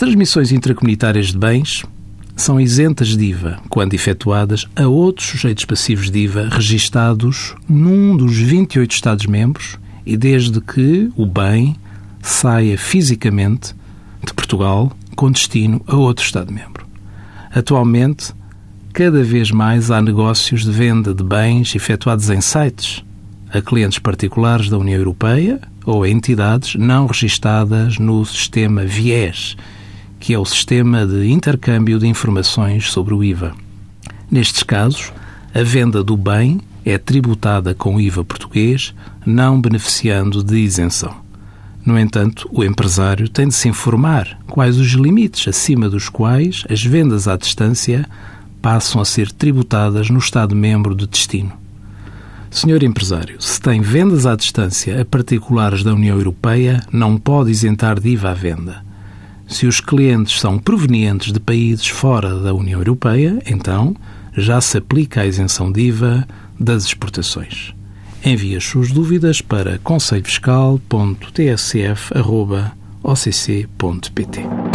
transmissões intracomunitárias de bens são isentas de IVA quando efetuadas a outros sujeitos passivos de IVA registados num dos 28 Estados-membros e desde que o bem saia fisicamente de Portugal com destino a outro Estado-membro. Atualmente, cada vez mais há negócios de venda de bens efetuados em sites a clientes particulares da União Europeia ou a entidades não registadas no sistema VIES, que é o Sistema de Intercâmbio de Informações sobre o IVA. Nestes casos, a venda do bem é tributada com IVA português, não beneficiando de isenção. No entanto, o empresário tem de se informar quais os limites acima dos quais as vendas à distância passam a ser tributadas no Estado-membro de destino. Senhor empresário, se tem vendas à distância a particulares da União Europeia, não pode isentar de IVA a venda. Se os clientes são provenientes de países fora da União Europeia, então já se aplica a isenção de IVA das exportações. Envie as suas dúvidas para conselhofiscal.tsf.occ.pt.